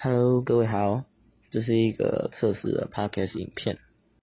Hello，各位好，这是一个测试的 Podcast 影片。